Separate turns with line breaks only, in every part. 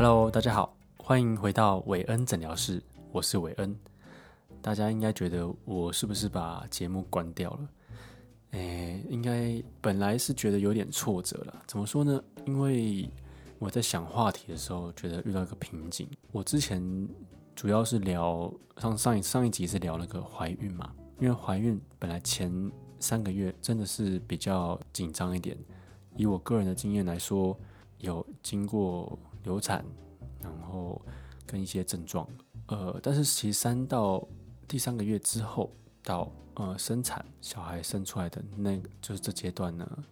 Hello，大家好，欢迎回到韦恩诊疗室，我是韦恩。大家应该觉得我是不是把节目关掉了？诶，应该本来是觉得有点挫折了。怎么说呢？因为我在想话题的时候，觉得遇到一个瓶颈。我之前主要是聊上上一上一集是聊那个怀孕嘛，因为怀孕本来前三个月真的是比较紧张一点。以我个人的经验来说，有经过流产，然后跟一些症状，呃，但是其实三到第三个月之后到呃生产小孩生出来的那就是这阶段呢，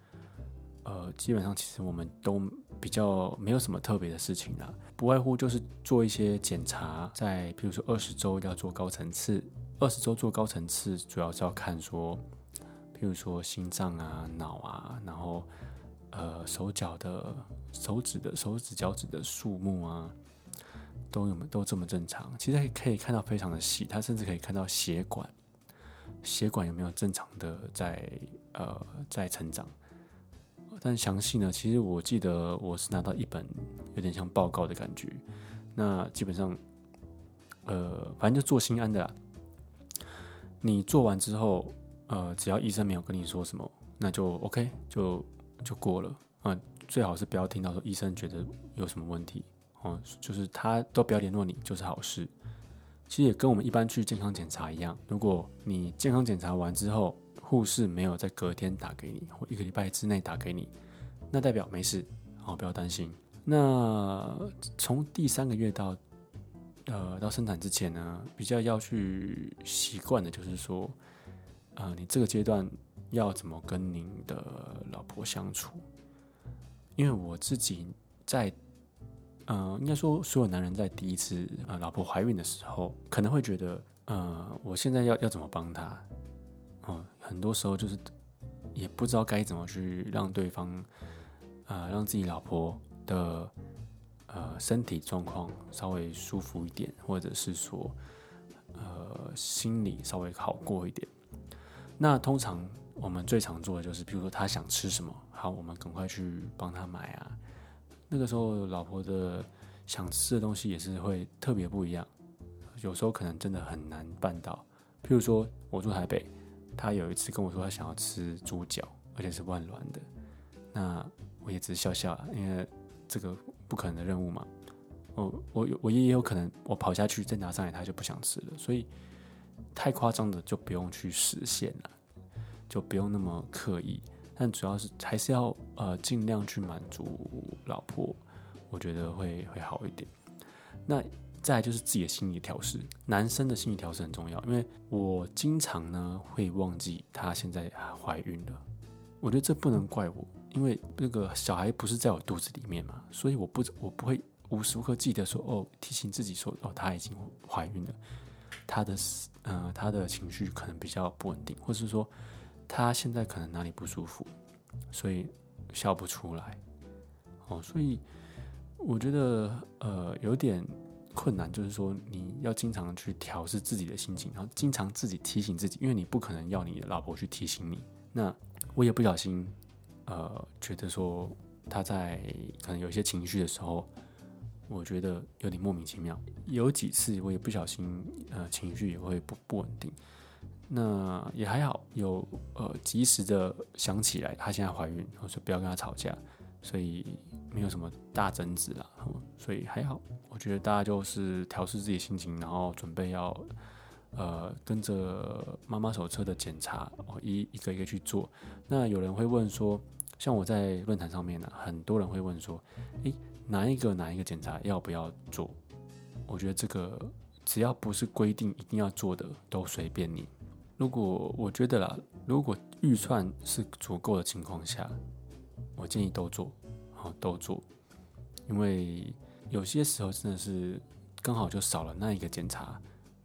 呃，基本上其实我们都比较没有什么特别的事情啦，不外乎就是做一些检查，在比如说二十周要做高层次，二十周做高层次主要是要看说，譬如说心脏啊、脑啊，然后。呃，手脚的手指的手指脚趾的数目啊，都有都这么正常。其实可以看到非常的细，它甚至可以看到血管，血管有没有正常的在呃在成长。但详细呢，其实我记得我是拿到一本有点像报告的感觉。那基本上，呃，反正就做心安的。你做完之后，呃，只要医生没有跟你说什么，那就 OK 就。就过了啊，最好是不要听到说医生觉得有什么问题哦，就是他都不要联络你就是好事。其实也跟我们一般去健康检查一样，如果你健康检查完之后，护士没有在隔天打给你或一个礼拜之内打给你，那代表没事哦，不要担心。那从第三个月到呃到生产之前呢，比较要去习惯的就是说，呃，你这个阶段。要怎么跟您的老婆相处？因为我自己在，呃，应该说所有男人在第一次呃老婆怀孕的时候，可能会觉得，呃，我现在要要怎么帮她？哦，很多时候就是也不知道该怎么去让对方，呃，让自己老婆的呃身体状况稍微舒服一点，或者是说，呃，心里稍微好过一点。那通常。我们最常做的就是，比如说他想吃什么，好，我们赶快去帮他买啊。那个时候，老婆的想吃的东西也是会特别不一样，有时候可能真的很难办到。譬如说，我住台北，他有一次跟我说他想要吃猪脚，而且是万峦的，那我也只是笑笑，因为这个不可能的任务嘛。我我我也有可能我跑下去再拿上来，他就不想吃了，所以太夸张的就不用去实现了。就不用那么刻意，但主要是还是要呃尽量去满足老婆，我觉得会会好一点。那再来就是自己的心理调试，男生的心理调试很重要，因为我经常呢会忘记她现在怀孕了，我觉得这不能怪我，因为那个小孩不是在我肚子里面嘛，所以我不我不会无时无刻记得说哦提醒自己说哦她已经怀孕了，她的呃她的情绪可能比较不稳定，或是说。他现在可能哪里不舒服，所以笑不出来。哦，所以我觉得呃有点困难，就是说你要经常去调试自己的心情，然后经常自己提醒自己，因为你不可能要你的老婆去提醒你。那我也不小心呃觉得说他在可能有些情绪的时候，我觉得有点莫名其妙。有几次我也不小心呃情绪也会不不稳定。那也还好，有呃及时的想起来她现在怀孕，我说不要跟她吵架，所以没有什么大争执啦，所以还好。我觉得大家就是调试自己心情，然后准备要呃跟着妈妈手册的检查哦，一一个一个去做。那有人会问说，像我在论坛上面呢，很多人会问说，诶，哪一个哪一个检查要不要做？我觉得这个只要不是规定一定要做的，都随便你。如果我觉得啦，如果预算是足够的情况下，我建议都做，好都做，因为有些时候真的是刚好就少了那一个检查，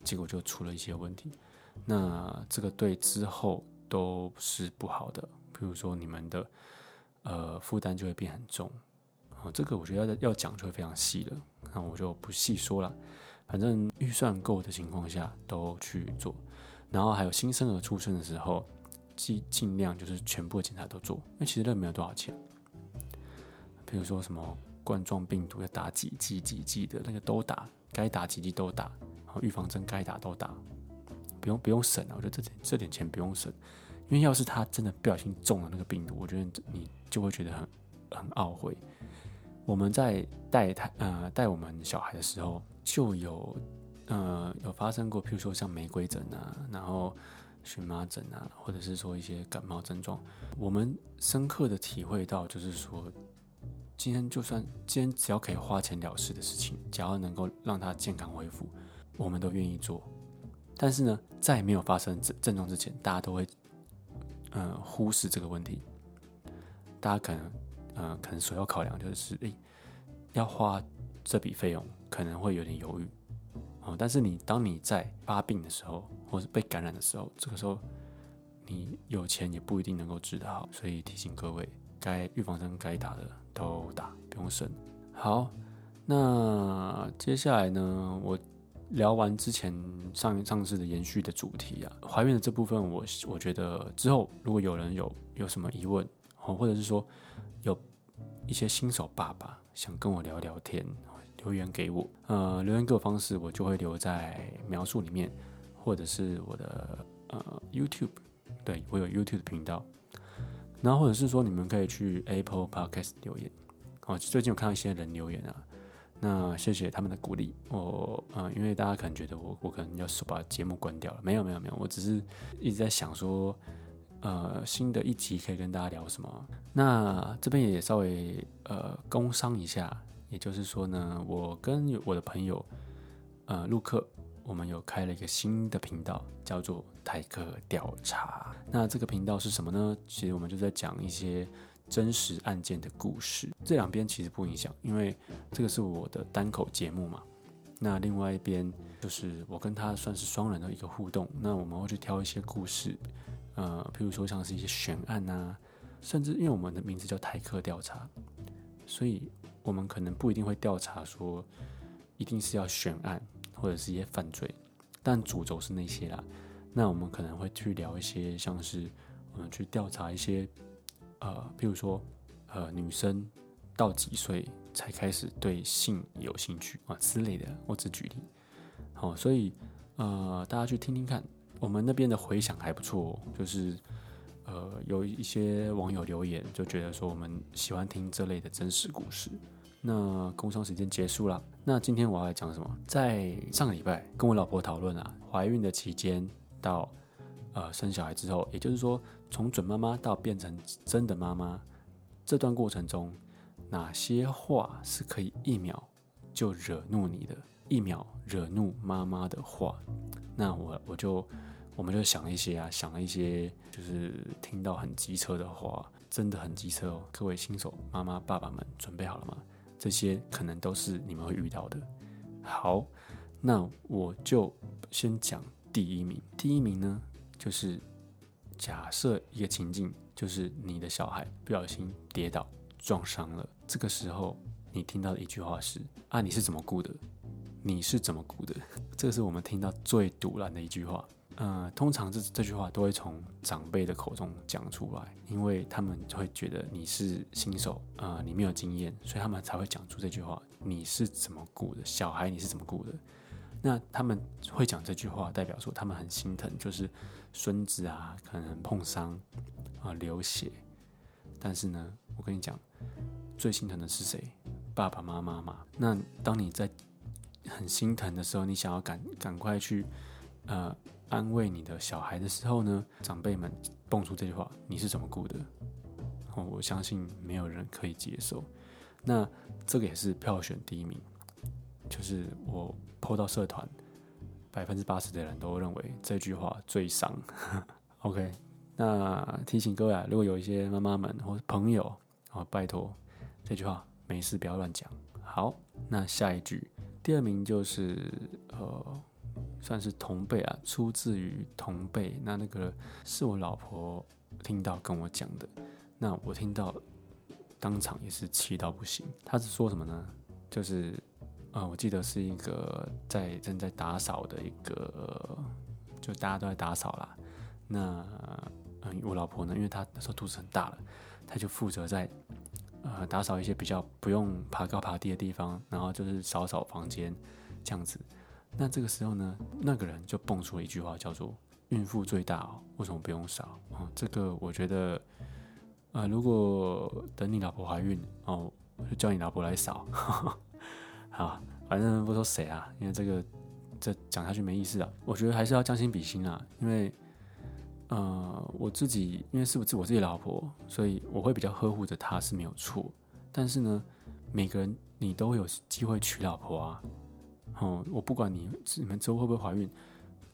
结果就出了一些问题，那这个对之后都是不好的。比如说你们的呃负担就会变很重，哦，这个我觉得要要讲就会非常细了，那我就不细说了，反正预算够的情况下都去做。然后还有新生儿出生的时候，尽尽量就是全部的检查都做，因为其实那没有多少钱。比如说什么冠状病毒要打几剂几剂的那个都打，该打几剂都打，然后预防针该打都打，不用不用省啊！我觉得这点这点钱不用省，因为要是他真的不小心中了那个病毒，我觉得你就会觉得很很懊悔。我们在带他呃带我们小孩的时候，就有呃有发生过，譬如说像玫瑰疹啊，然后荨麻疹啊，或者是说一些感冒症状，我们深刻的体会到，就是说。今天就算今天只要可以花钱了事的事情，只要能够让他健康恢复，我们都愿意做。但是呢，在没有发生症症状之前，大家都会嗯忽视这个问题。大家可能嗯可能首要考量就是，诶，要花这笔费用可能会有点犹豫哦。但是你当你在发病的时候，或是被感染的时候，这个时候你有钱也不一定能够治得好。所以提醒各位，该预防针该打的。都打，不用省。好，那接下来呢？我聊完之前上上次的延续的主题啊，怀孕的这部分，我我觉得之后如果有人有有什么疑问哦，或者是说有一些新手爸爸想跟我聊聊天，留言给我。呃，留言给我方式我就会留在描述里面，或者是我的呃 YouTube，对我有 YouTube 频道。然后或者是说，你们可以去 Apple Podcast 留言。哦，最近有看到一些人留言啊，那谢谢他们的鼓励。我呃，因为大家可能觉得我我可能要把节目关掉了，没有没有没有，我只是一直在想说，呃，新的一集可以跟大家聊什么。那这边也稍微呃工商一下，也就是说呢，我跟我的朋友呃陆克。我们有开了一个新的频道，叫做泰克调查。那这个频道是什么呢？其实我们就在讲一些真实案件的故事。这两边其实不影响，因为这个是我的单口节目嘛。那另外一边就是我跟他算是双人的一个互动。那我们会去挑一些故事，呃，譬如说像是一些悬案啊，甚至因为我们的名字叫泰克调查，所以我们可能不一定会调查说一定是要悬案。或者是一些犯罪，但主轴是那些啦。那我们可能会去聊一些，像是我们去调查一些，呃，比如说，呃，女生到几岁才开始对性有兴趣啊之类的。我只举例。好，所以呃，大家去听听看，我们那边的回响还不错，就是呃，有一些网友留言就觉得说我们喜欢听这类的真实故事。那工商时间结束了。那今天我要来讲什么？在上个礼拜跟我老婆讨论啊，怀孕的期间到呃生小孩之后，也就是说从准妈妈到变成真的妈妈这段过程中，哪些话是可以一秒就惹怒你的，一秒惹怒妈妈的话？那我我就我们就想一些啊，想了一些，就是听到很机车的话，真的很机车哦。各位新手妈妈爸爸们，准备好了吗？这些可能都是你们会遇到的。好，那我就先讲第一名。第一名呢，就是假设一个情境，就是你的小孩不小心跌倒撞伤了。这个时候，你听到的一句话是：“啊，你是怎么顾的？你是怎么顾的？” 这是我们听到最堵然的一句话。呃，通常这这句话都会从长辈的口中讲出来，因为他们会觉得你是新手，呃，你没有经验，所以他们才会讲出这句话。你是怎么顾的？小孩你是怎么顾的？那他们会讲这句话，代表说他们很心疼，就是孙子啊，可能碰伤啊，流血。但是呢，我跟你讲，最心疼的是谁？爸爸妈妈嘛。那当你在很心疼的时候，你想要赶赶快去，呃。安慰你的小孩的时候呢，长辈们蹦出这句话：“你是怎么顾的？”哦，我相信没有人可以接受。那这个也是票选第一名，就是我抛到社团，百分之八十的人都认为这句话最伤。OK，那提醒各位啊，如果有一些妈妈们或朋友啊，拜托这句话没事不要乱讲。好，那下一句，第二名就是呃。算是同辈啊，出自于同辈。那那个是我老婆听到跟我讲的，那我听到当场也是气到不行。他是说什么呢？就是呃，我记得是一个在正在打扫的一个，就大家都在打扫啦。那嗯，我老婆呢，因为她那时候肚子很大了，她就负责在呃呃打扫一些比较不用爬高爬低的地方，然后就是扫扫房间这样子。那这个时候呢，那个人就蹦出了一句话，叫做“孕妇最大哦，为什么不用扫？”哦，这个我觉得，呃，如果等你老婆怀孕哦，就叫你老婆来扫。好，反正不说谁啊，因为这个这讲下去没意思啊。我觉得还是要将心比心啊，因为。呃，我自己因为是不是我自己老婆，所以我会比较呵护着她是没有错。但是呢，每个人你都有机会娶老婆啊。哦，我不管你你们之后会不会怀孕，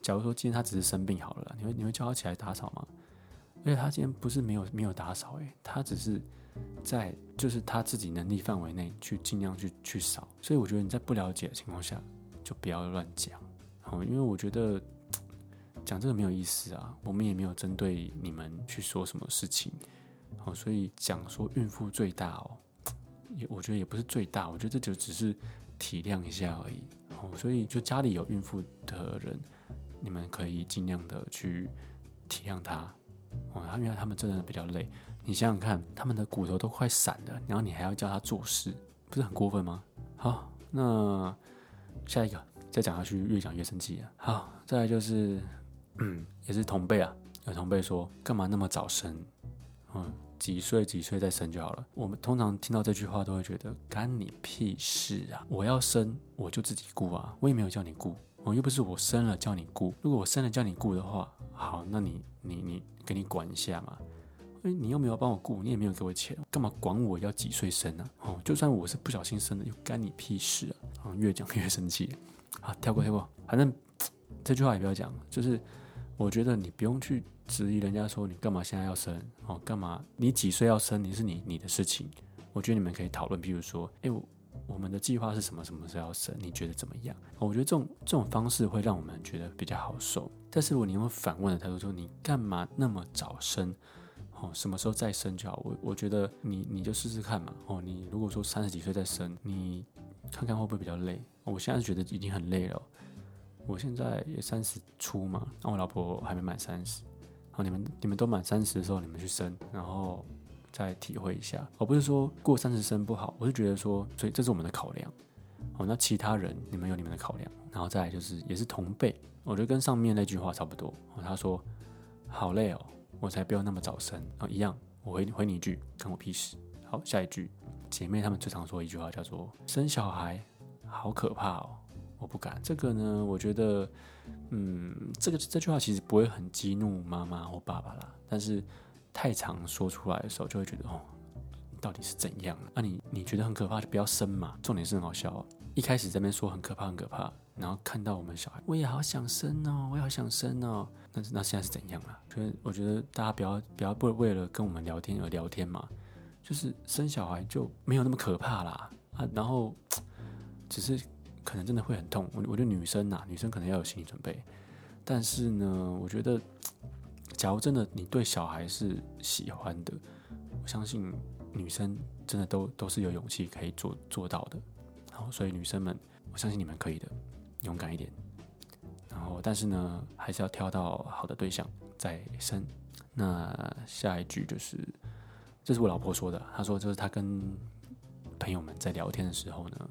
假如说今天她只是生病好了，你会你会叫她起来打扫吗？而且她今天不是没有没有打扫，诶，她只是在就是她自己能力范围内去尽量去去扫。所以我觉得你在不了解的情况下，就不要乱讲。哦，因为我觉得。讲这个没有意思啊，我们也没有针对你们去说什么事情，好，所以讲说孕妇最大哦，也我觉得也不是最大，我觉得这就只是体谅一下而已，所以就家里有孕妇的人，你们可以尽量的去体谅她，哦，因为他们真的比较累，你想想看，他们的骨头都快散了，然后你还要叫他做事，不是很过分吗？好，那下一个再讲下去越讲越生气了，好，再来就是。嗯，也是同辈啊。有同辈说，干嘛那么早生？嗯，几岁几岁再生就好了。我们通常听到这句话都会觉得，干你屁事啊！我要生我就自己顾啊，我也没有叫你顾，我又不是我生了叫你顾。如果我生了叫你顾的话，好，那你你你给你管一下嘛。哎，你又没有帮我顾，你也没有给我钱，干嘛管我要几岁生呢？哦，就算我是不小心生的，又干你屁事啊！啊，越讲越生气。好，跳过跳过，反正这句话也不要讲，就是。我觉得你不用去质疑人家说你干嘛现在要生哦，干嘛你几岁要生你是你你的事情。我觉得你们可以讨论，比如说，哎，我们的计划是什么？什么时候要生？你觉得怎么样？我觉得这种这种方式会让我们觉得比较好受。但是如果你用反问的态度说你干嘛那么早生？哦，什么时候再生就好？我我觉得你你就试试看嘛。哦，你如果说三十几岁再生，你看看会不会比较累？我现在觉得已经很累了。我现在也三十出嘛，那我老婆还没满三十。哦，你们你们都满三十的时候，你们去生，然后再体会一下。我不是说过三十生不好，我是觉得说，所以这是我们的考量。哦，那其他人你们有你们的考量，然后再来就是也是同辈，我觉得跟上面那句话差不多。他说好累哦，我才不要那么早生啊，一样。我回回你一句，关我屁事。好，下一句，姐妹她们最常说一句话叫做生小孩好可怕哦。我不敢，这个呢，我觉得，嗯，这个这句话其实不会很激怒妈妈或爸爸啦，但是太常说出来的时候，就会觉得哦，到底是怎样？那你你觉得很可怕就不要生嘛。重点是很好笑，一开始这边说很可怕很可怕，然后看到我们小孩，我也好想生哦，我也好想生哦。那那现在是怎样啊？所以我觉得大家不要不要不为了跟我们聊天而聊天嘛，就是生小孩就没有那么可怕啦啊，然后 只是。可能真的会很痛，我我觉得女生呐，女生可能要有心理准备。但是呢，我觉得，假如真的你对小孩是喜欢的，我相信女生真的都都是有勇气可以做做到的。好，所以女生们，我相信你们可以的，勇敢一点。然后，但是呢，还是要挑到好的对象再生。那下一句就是，这是我老婆说的，她说就是她跟朋友们在聊天的时候呢。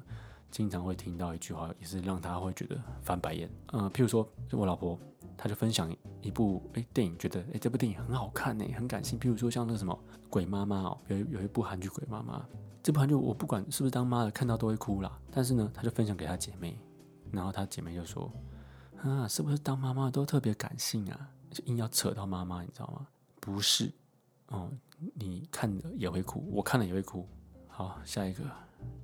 经常会听到一句话，也是让他会觉得翻白眼。呃，譬如说，我老婆，她就分享一部诶电影，觉得诶这部电影很好看呢，很感性。譬如说像那个什么《鬼妈妈》哦，有有一部韩剧《鬼妈妈》，这部韩剧我不管是不是当妈的，看到都会哭啦。但是呢，她就分享给她姐妹，然后她姐妹就说：“啊，是不是当妈妈都特别感性啊？就硬要扯到妈妈，你知道吗？不是，哦，你看了也会哭，我看了也会哭。好，下一个。”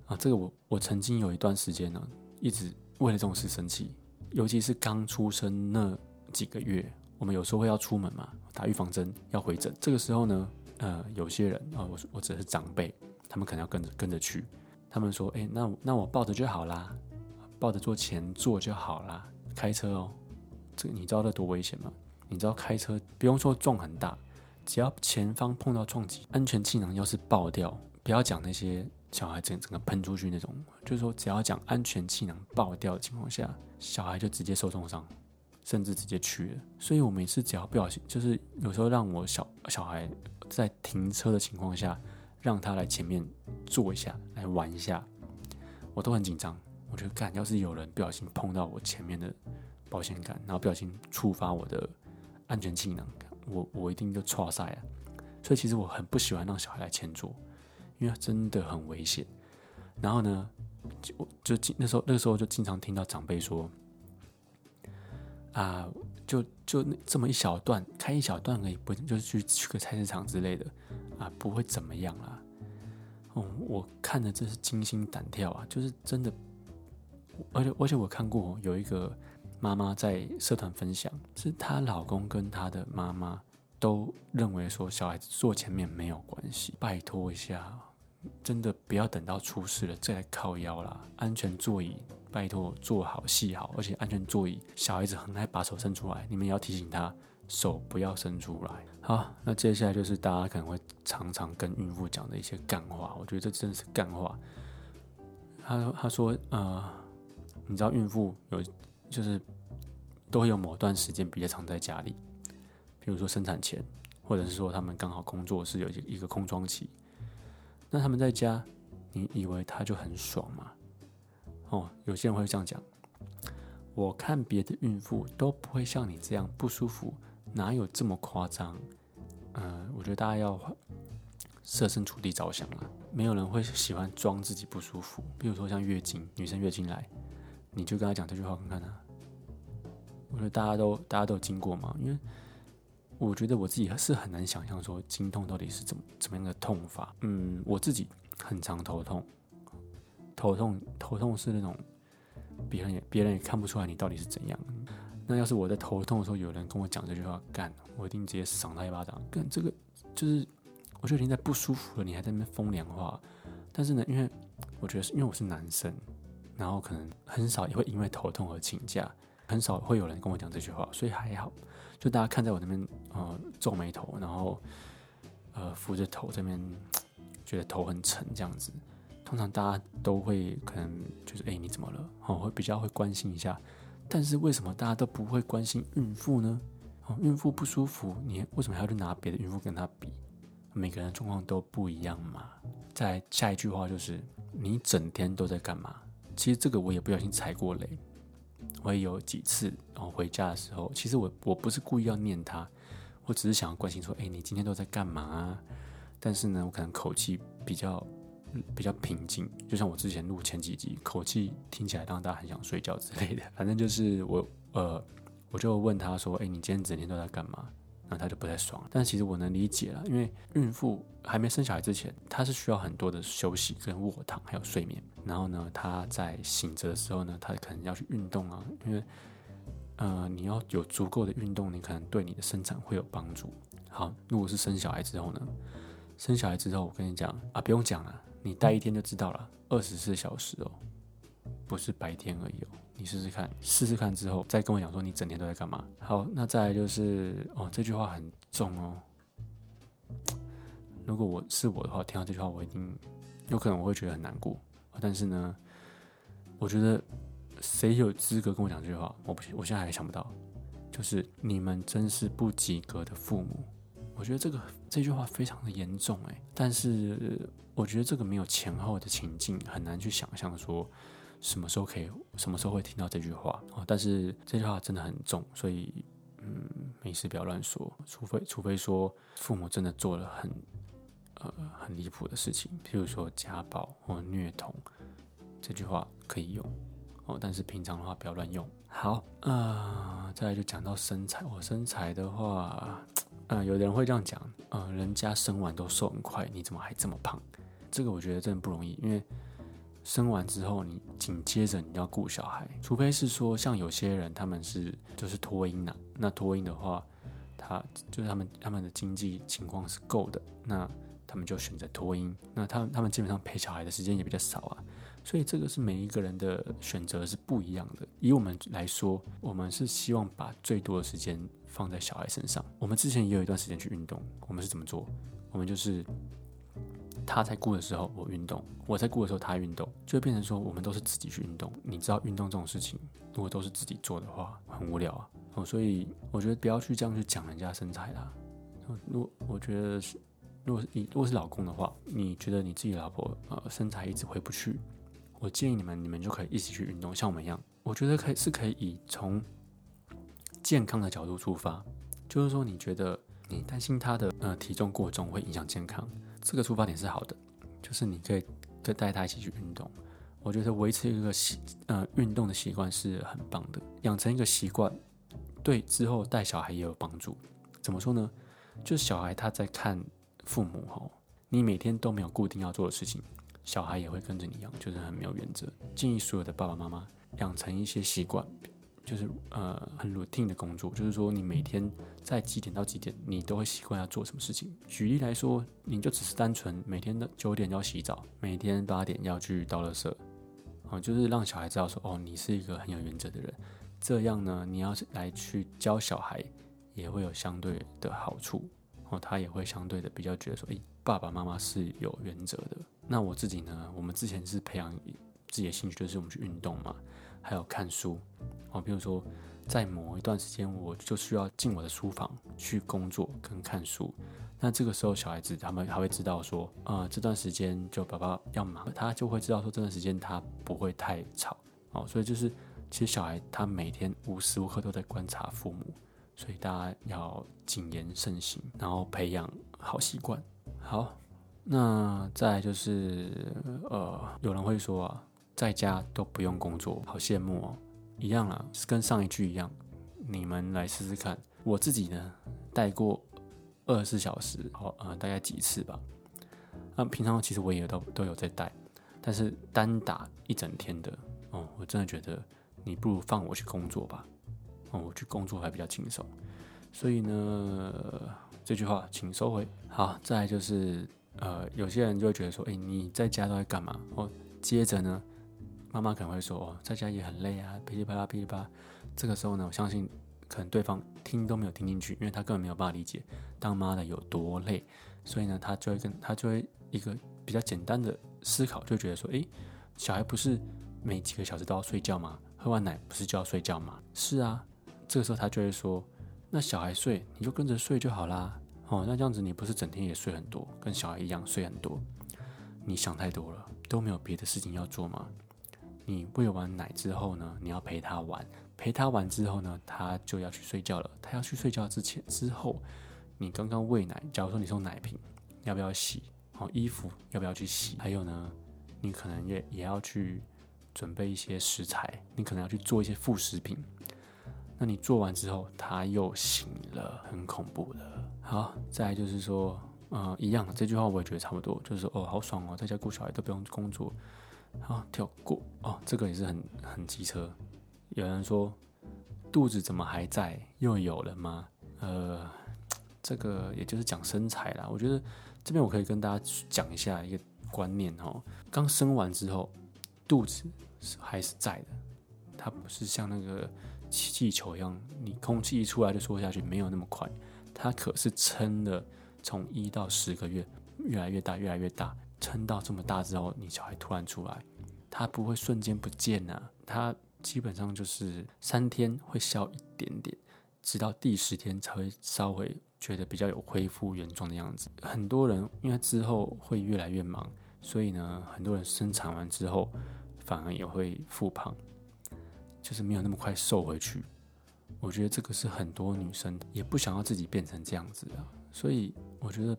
啊，这个我我曾经有一段时间呢，一直为了这种事生气，尤其是刚出生那几个月，我们有时候会要出门嘛，打预防针要回诊，这个时候呢，呃，有些人啊，我我只是长辈，他们可能要跟着跟着去，他们说，哎，那那我抱着就好啦，抱着坐前座就好啦，开车哦，这个你知道这多危险吗？你知道开车不用说撞很大，只要前方碰到撞击，安全气囊要是爆掉，不要讲那些。小孩整整个喷出去那种，就是说，只要讲安全气囊爆掉的情况下，小孩就直接受重伤，甚至直接去了。所以我每次只要不小心，就是有时候让我小小孩在停车的情况下，让他来前面坐一下，来玩一下，我都很紧张。我觉得，干，要是有人不小心碰到我前面的保险杆，然后不小心触发我的安全气囊，我我一定就错赛啊。所以其实我很不喜欢让小孩来前座，因为真的很危险。然后呢，就就那时候那时候就经常听到长辈说，啊，就就这么一小段，开一小段而已，不就是去去个菜市场之类的啊，不会怎么样啦。哦，我看的真是惊心胆跳啊，就是真的。而且而且我看过有一个妈妈在社团分享，是她老公跟她的妈妈都认为说小孩子坐前面没有关系，拜托一下，真的不要等到出事了再来靠腰啦。安全座椅拜托坐好系好，而且安全座椅小孩子很爱把手伸出来，你们也要提醒他手不要伸出来。好，那接下来就是大家可能会常常跟孕妇讲的一些干话，我觉得这真的是干话。他他说呃。你知道孕妇有就是都会有某段时间比较常在家里，比如说生产前，或者是说他们刚好工作是有一个空窗期，那他们在家，你以为他就很爽吗？哦，有些人会这样讲。我看别的孕妇都不会像你这样不舒服，哪有这么夸张？嗯，我觉得大家要设身处地着想了，没有人会喜欢装自己不舒服，比如说像月经，女生月经来。你就跟他讲这句话看看啊！我觉得大家都大家都有经过嘛，因为我觉得我自己是很难想象说经痛到底是怎么怎么样的痛法。嗯，我自己很常头痛，头痛头痛是那种别人也别人也看不出来你到底是怎样。那要是我在头痛的时候有人跟我讲这句话，干，我一定直接赏他一巴掌。干这个就是我觉得已经在不舒服了，你还在那边风凉话。但是呢，因为我觉得是因为我是男生。然后可能很少也会因为头痛而请假，很少会有人跟我讲这句话，所以还好。就大家看在我那边，呃，皱眉头，然后呃扶着头这边，觉得头很沉这样子。通常大家都会可能就是哎你怎么了？哦，会比较会关心一下。但是为什么大家都不会关心孕妇呢？哦，孕妇不舒服，你为什么还要去拿别的孕妇跟她比？每个人状况都不一样嘛。再下一句话就是你整天都在干嘛？其实这个我也不小心踩过雷，我也有几次，然后回家的时候，其实我我不是故意要念他，我只是想要关心说，哎，你今天都在干嘛？但是呢，我可能口气比较比较平静，就像我之前录前几集，口气听起来让大家很想睡觉之类的。反正就是我呃，我就问他说，哎，你今天整天都在干嘛？那他就不太爽。但其实我能理解了，因为孕妇还没生小孩之前，她是需要很多的休息跟卧躺还有睡眠。然后呢，他在醒着的时候呢，他可能要去运动啊，因为，呃，你要有足够的运动，你可能对你的生产会有帮助。好，如果是生小孩之后呢，生小孩之后，我跟你讲啊，不用讲了，你待一天就知道了，二十四小时哦，不是白天而已哦，你试试看，试试看之后再跟我讲说你整天都在干嘛。好，那再来就是哦，这句话很重哦，如果我是我的话，听到这句话，我一定有可能我会觉得很难过。但是呢，我觉得谁有资格跟我讲这句话？我不，我现在还想不到。就是你们真是不及格的父母。我觉得这个这句话非常的严重哎。但是我觉得这个没有前后的情境，很难去想象说什么时候可以，什么时候会听到这句话啊。但是这句话真的很重，所以嗯，没事不要乱说，除非除非说父母真的做了很。呃，很离谱的事情，譬如说家暴或虐童，这句话可以用哦，但是平常的话不要乱用。好，啊，再来就讲到身材，我身材的话，嗯，有的人会这样讲，嗯，人家生完都瘦很快，你怎么还这么胖？这个我觉得真的不容易，因为生完之后，你紧接着你要顾小孩，除非是说像有些人他们是就是托婴的，那托婴的话，他就是他们他们的经济情况是够的，那。他们就选择托婴，那他他们基本上陪小孩的时间也比较少啊，所以这个是每一个人的选择是不一样的。以我们来说，我们是希望把最多的时间放在小孩身上。我们之前也有一段时间去运动，我们是怎么做？我们就是他在顾的时候我运动，我在顾的时候他运动，就会变成说我们都是自己去运动。你知道运动这种事情，如果都是自己做的话，很无聊啊。哦，所以我觉得不要去这样去讲人家身材啦。我我觉得是。如果是你如果是老公的话，你觉得你自己老婆呃身材一直回不去，我建议你们你们就可以一起去运动，像我们一样，我觉得可以是可以以从健康的角度出发，就是说你觉得你担心她的呃体重过重会影响健康，这个出发点是好的，就是你可以跟带他一起去运动。我觉得维持一个习呃运动的习惯是很棒的，养成一个习惯，对之后带小孩也有帮助。怎么说呢？就是小孩他在看父母吼，你每天都没有固定要做的事情，小孩也会跟着你一样，就是很没有原则。建议所有的爸爸妈妈养成一些习惯，就是呃很 routine 的工作，就是说你每天在几点到几点，你都会习惯要做什么事情。举例来说，你就只是单纯每天的九点要洗澡，每天八点要去倒垃圾，哦，就是让小孩知道说，哦，你是一个很有原则的人。这样呢，你要是来去教小孩。也会有相对的好处哦，他也会相对的比较觉得说，诶，爸爸妈妈是有原则的。那我自己呢，我们之前是培养自己的兴趣，就是我们去运动嘛，还有看书哦。比如说，在某一段时间，我就需要进我的书房去工作跟看书。那这个时候，小孩子他们还会知道说，呃，这段时间就爸爸要忙，他就会知道说，这段时间他不会太吵哦。所以就是，其实小孩他每天无时无刻都在观察父母。所以大家要谨言慎行，然后培养好习惯。好，那再就是呃，有人会说啊，在家都不用工作，好羡慕哦。一样啊，跟上一句一样，你们来试试看。我自己呢，带过二十四小时，好呃，大概几次吧。那平常其实我也都都有在带，但是单打一整天的哦，我真的觉得你不如放我去工作吧。哦，我去工作还比较轻松，所以呢，这句话请收回。好，再来就是，呃，有些人就会觉得说，哎，你在家都在干嘛？哦，接着呢，妈妈可能会说，哦，在家也很累啊，噼里啪啦噼里啪啦。这个时候呢，我相信可能对方听都没有听进去，因为他根本没有办法理解当妈的有多累，所以呢，他就会跟他就会一个比较简单的思考，就觉得说，哎，小孩不是每几个小时都要睡觉吗？喝完奶不是就要睡觉吗？是啊。这个时候他就会说：“那小孩睡，你就跟着睡就好啦。哦，那这样子你不是整天也睡很多，跟小孩一样睡很多？你想太多了，都没有别的事情要做吗？你喂完奶之后呢，你要陪他玩，陪他玩之后呢，他就要去睡觉了。他要去睡觉之前之后，你刚刚喂奶，假如说你送奶瓶，要不要洗？哦，衣服要不要去洗？还有呢，你可能也也要去准备一些食材，你可能要去做一些副食品。”那你做完之后，他又醒了，很恐怖的。好，再来就是说，呃，一样，这句话我也觉得差不多，就是，哦，好爽哦，在家顾小孩都不用工作。好，跳过哦，这个也是很很机车。有人说，肚子怎么还在？又有了吗？呃，这个也就是讲身材啦。我觉得这边我可以跟大家讲一下一个观念哦，刚生完之后，肚子是还是在的，它不是像那个。气球一样，你空气一出来就缩下去，没有那么快。它可是撑了从一到十个月，越来越大，越来越大，撑到这么大之后，你小孩突然出来，它不会瞬间不见啊，它基本上就是三天会消一点点，直到第十天才会稍微觉得比较有恢复原状的样子。很多人因为之后会越来越忙，所以呢，很多人生产完之后反而也会复胖。就是没有那么快瘦回去，我觉得这个是很多女生也不想要自己变成这样子啊，所以我觉得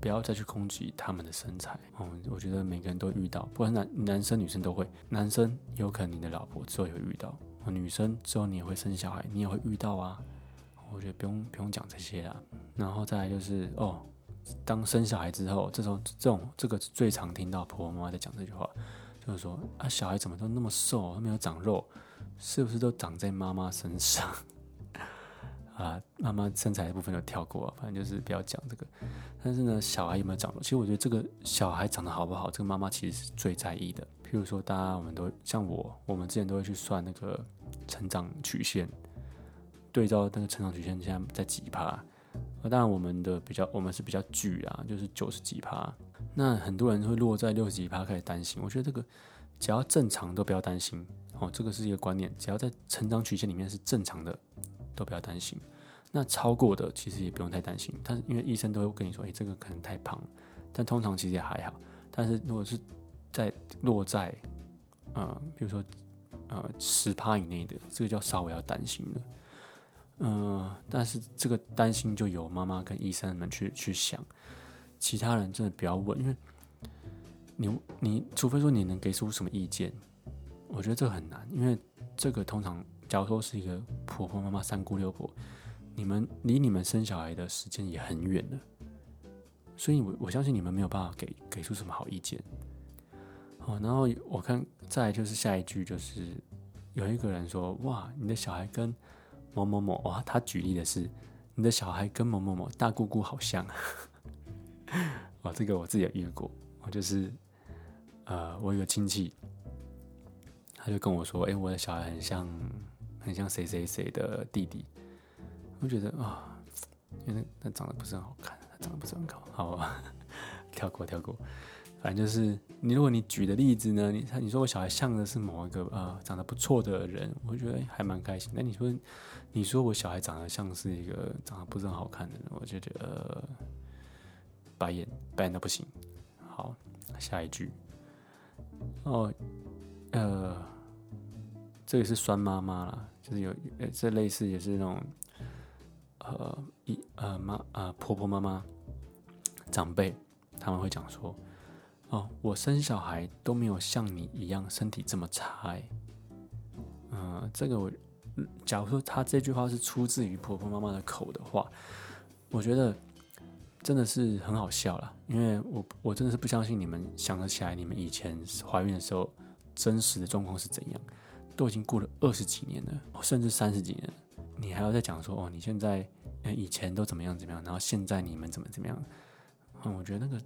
不要再去攻击他们的身材哦。我觉得每个人都遇到，不管男男生女生都会，男生有可能你的老婆之后也会遇到，女生之后你也会生小孩，你也会遇到啊。我觉得不用不用讲这些啦，然后再来就是哦，当生小孩之后，这种这种这个最常听到婆婆妈妈在讲这句话，就是说啊，小孩怎么都那么瘦，都没有长肉。是不是都长在妈妈身上啊？妈妈身材的部分就跳过，反正就是不要讲这个。但是呢，小孩有没有长？其实我觉得这个小孩长得好不好，这个妈妈其实是最在意的。譬如说，大家我们都像我，我们之前都会去算那个成长曲线，对照那个成长曲线现在在几趴。当然，我们的比较，我们是比较巨啊，就是九十几趴。那很多人会落在六十几趴开始担心。我觉得这个只要正常都不要担心。哦，这个是一个观念，只要在成长曲线里面是正常的，都不要担心。那超过的其实也不用太担心，但是因为医生都会跟你说，诶，这个可能太胖，但通常其实也还好。但是如果是在落在呃，比如说呃十趴以内的，这个就稍微要担心了。嗯，但是这个担心就由妈妈跟医生们去去想，其他人真的不要问，因为你你除非说你能给出什么意见，我觉得这很难，因为这个通常假如说是一个婆婆妈妈三姑六婆，你们离你们生小孩的时间也很远了，所以我我相信你们没有办法给给出什么好意见。好，然后我看再就是下一句就是有一个人说，哇，你的小孩跟某某某哇，他举例的是你的小孩跟某某某大姑姑好像，哦，这个我自己也遇过。我就是呃，我有个亲戚，他就跟我说，哎，我的小孩很像很像谁谁谁的弟弟。我觉得啊，因为那长得不是很好看，他长得不是很高好，好，跳过跳过。反正就是你，如果你举的例子呢，你他你说我小孩像的是某一个呃长得不错的人，我觉得还蛮开心。那你说你说我小孩长得像是一个长得不是很好看的人，我就觉得白眼白眼的不行。好，下一句哦，呃，这个是酸妈妈啦，就是有呃这类似也是那种呃一呃妈呃婆婆妈妈长辈他们会讲说。哦，我生小孩都没有像你一样身体这么差哎。嗯，这个我，假如说他这句话是出自于婆婆妈妈的口的话，我觉得真的是很好笑了。因为我我真的是不相信你们想得起来，你们以前怀孕的时候真实的状况是怎样，都已经过了二十几年了，甚至三十几年，你还要再讲说哦，你现在以前都怎么样怎么样，然后现在你们怎么怎么样？嗯，我觉得那个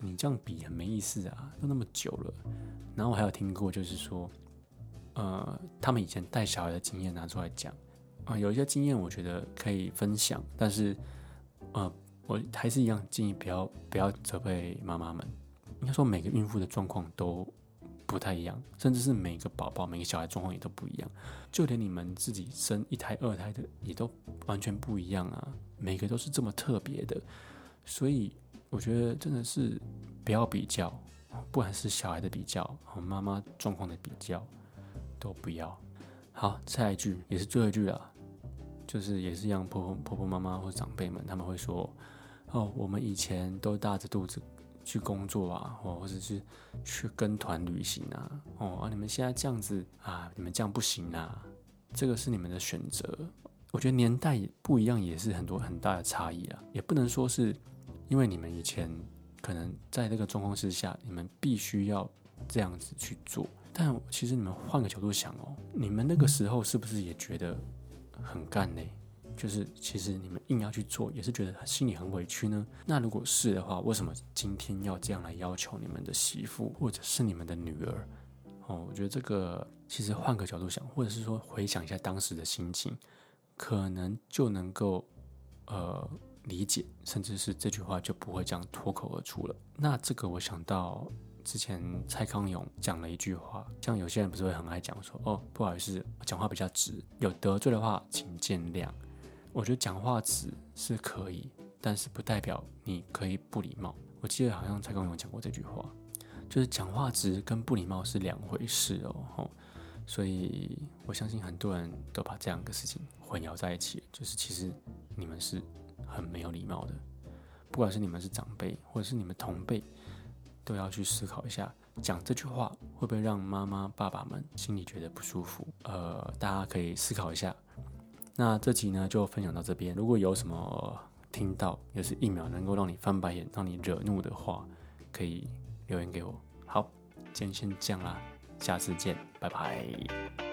你这样比很没意思啊，都那么久了。然后我还有听过，就是说，呃，他们以前带小孩的经验拿出来讲啊，有一些经验我觉得可以分享，但是，呃，我还是一样建议不要不要责备妈妈们。应该说每个孕妇的状况都不太一样，甚至是每个宝宝每个小孩状况也都不一样，就连你们自己生一胎二胎的也都完全不一样啊，每个都是这么特别的，所以。我觉得真的是不要比较，不管是小孩的比较和妈妈状况的比较，都不要。好，下一句也是最后一句了，就是也是一样，婆婆婆婆妈妈或长辈们他们会说：“哦，我们以前都大着肚子去工作啊，或或者是去跟团旅行啊，哦，啊，你们现在这样子啊，你们这样不行啊，这个是你们的选择。”我觉得年代不一样也是很多很大的差异啊，也不能说是。因为你们以前可能在这个状况之下，你们必须要这样子去做。但其实你们换个角度想哦，你们那个时候是不是也觉得很干呢？就是其实你们硬要去做，也是觉得心里很委屈呢。那如果是的话，为什么今天要这样来要求你们的媳妇或者是你们的女儿？哦，我觉得这个其实换个角度想，或者是说回想一下当时的心情，可能就能够呃。理解，甚至是这句话就不会这样脱口而出了。那这个我想到之前蔡康永讲了一句话，像有些人不是会很爱讲说，哦，不好意思，讲话比较直，有得罪的话请见谅。我觉得讲话直是可以，但是不代表你可以不礼貌。我记得好像蔡康永讲过这句话，就是讲话直跟不礼貌是两回事哦。吼所以我相信很多人都把这两个事情混淆在一起，就是其实你们是。很没有礼貌的，不管是你们是长辈，或者是你们同辈，都要去思考一下，讲这句话会不会让妈妈、爸爸们心里觉得不舒服？呃，大家可以思考一下。那这集呢，就分享到这边。如果有什么听到也是一秒能够让你翻白眼、让你惹怒的话，可以留言给我。好，今天先这样啦，下次见，拜拜。